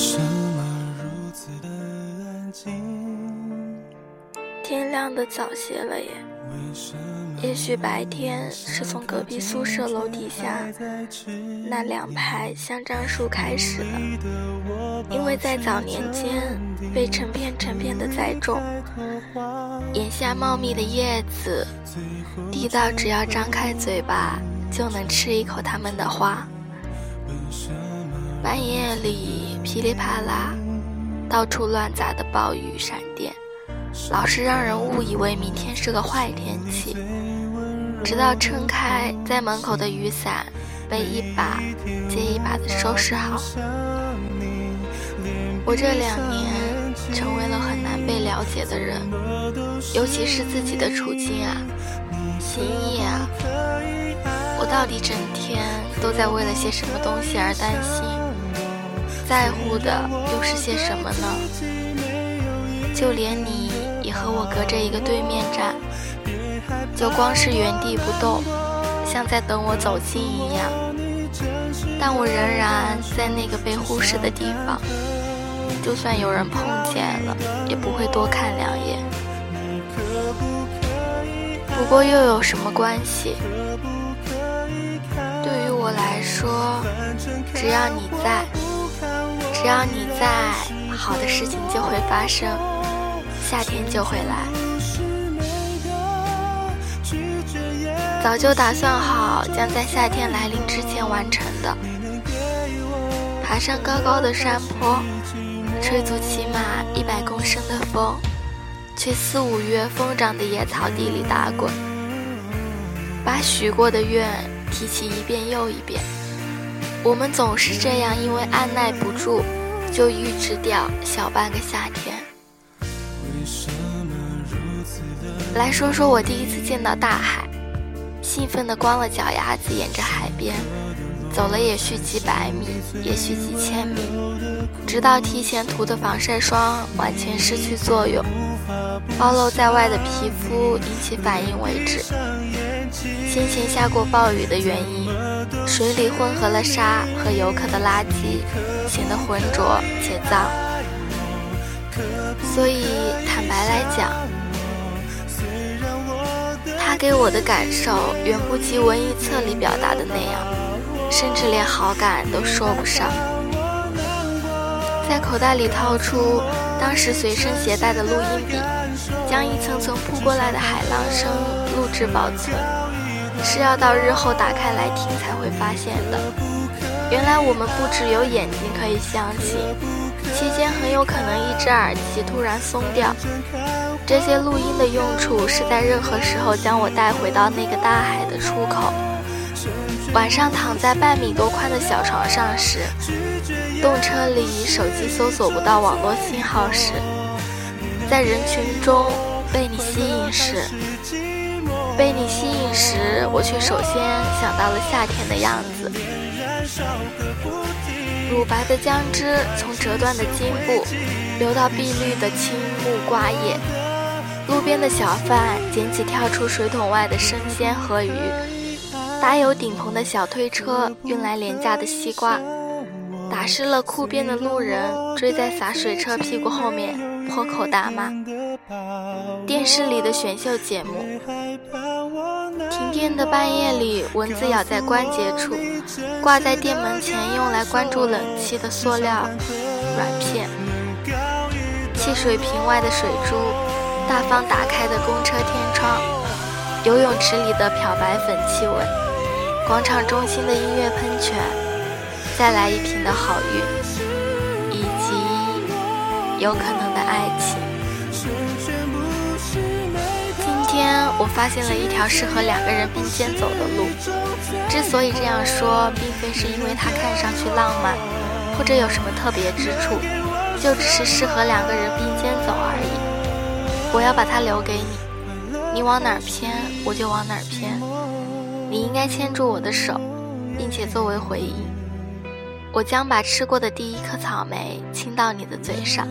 什么如此的安静？天亮的早些了耶。也许白天是从隔壁宿舍楼底下那两排香樟树开始的。因为在早年间被成片成片的栽种眼下茂密的叶子低到只要张开嘴巴就能吃一口它们的花。半夜里噼里啪啦，到处乱砸的暴雨闪电，老是让人误以为明天是个坏天气。直到撑开在门口的雨伞被一把接一把的收拾好，我这两年成为了很难被了解的人，尤其是自己的处境啊，心意啊，我到底整天都在为了些什么东西而担心，在乎的又是些什么呢？就连你也和我隔着一个对面站。就光是原地不动，像在等我走近一样，但我仍然在那个被忽视的地方。就算有人碰见了，也不会多看两眼。不过又有什么关系？对于我来说，只要你在，只要你在，好的事情就会发生，夏天就会来。早就打算好，将在夏天来临之前完成的。爬上高高的山坡，吹足起码一百公升的风，去四五月疯长的野草地里打滚，把许过的愿提起一遍又一遍。我们总是这样，因为按耐不住，就预支掉小半个夏天。来说说我第一次见到大海。兴奋地光了脚丫子，沿着海边走了，也许几百米，也许几千米，直到提前涂的防晒霜完全失去作用，暴露在外的皮肤引起反应为止。先前下过暴雨的原因，水里混合了沙和游客的垃圾，显得浑浊且脏。所以坦白来讲。他给我的感受远不及文艺册里表达的那样，甚至连好感都说不上。在口袋里掏出当时随身携带的录音笔，将一层层扑过来的海浪声录制保存，是要到日后打开来听才会发现的。原来我们不只有眼睛可以相信，期间很有可能一只耳机突然松掉。这些录音的用处是在任何时候将我带回到那个大海的出口。晚上躺在半米多宽的小床上时，动车里手机搜索不到网络信号时，在人群中被你吸引时，被你吸引时，我却首先想到了夏天的样子。乳白的姜汁从折断的茎部流到碧绿的青木瓜叶。路边的小贩捡起跳出水桶外的生鲜和鱼，搭有顶棚的小推车运来廉价的西瓜，打湿了裤边的路人追在洒水车屁股后面破口大骂。电视里的选秀节目，停电的半夜里，蚊子咬在关节处，挂在店门前用来关注冷气的塑料软片，汽水瓶外的水珠。大方打开的公车天窗，游泳池里的漂白粉气味，广场中心的音乐喷泉，再来一瓶的好运，以及有可能的爱情。天我发现了一条适合两个人并肩走的路。之所以这样说，并非是因为它看上去浪漫，或者有什么特别之处，就只是适合两个人并肩走而已。我要把它留给你，你往哪儿偏，我就往哪儿偏。你应该牵住我的手，并且作为回应，我将把吃过的第一颗草莓亲到你的嘴上。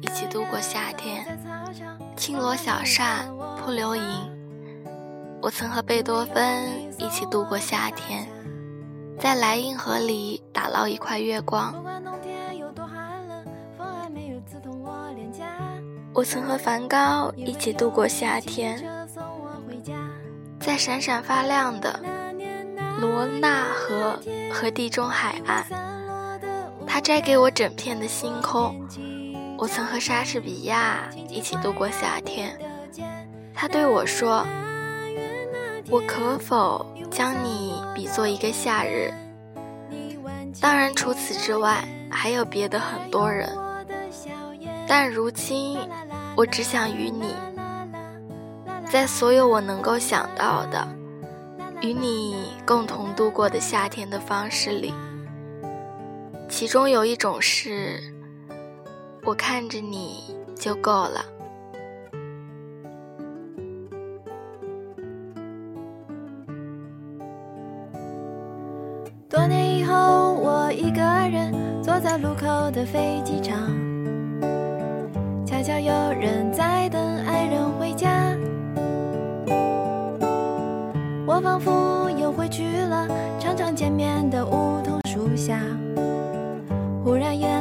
一起度过夏天，轻罗小扇扑流萤。我曾和贝多芬一起度过夏天，在莱茵河里打捞一块月光。我曾和梵高一起度过夏天，在闪闪发亮的罗纳河和地中海岸，他摘给我整片的星空。我曾和莎士比亚一起度过夏天，他对我说：“我可否将你比作一个夏日？”当然，除此之外还有别的很多人，但如今。我只想与你，在所有我能够想到的与你共同度过的夏天的方式里，其中有一种是，我看着你就够了。多年以后，我一个人坐在路口的飞机场，恰巧有人在等爱人回家。我仿佛又回去了常常见面的梧桐树下，忽然也。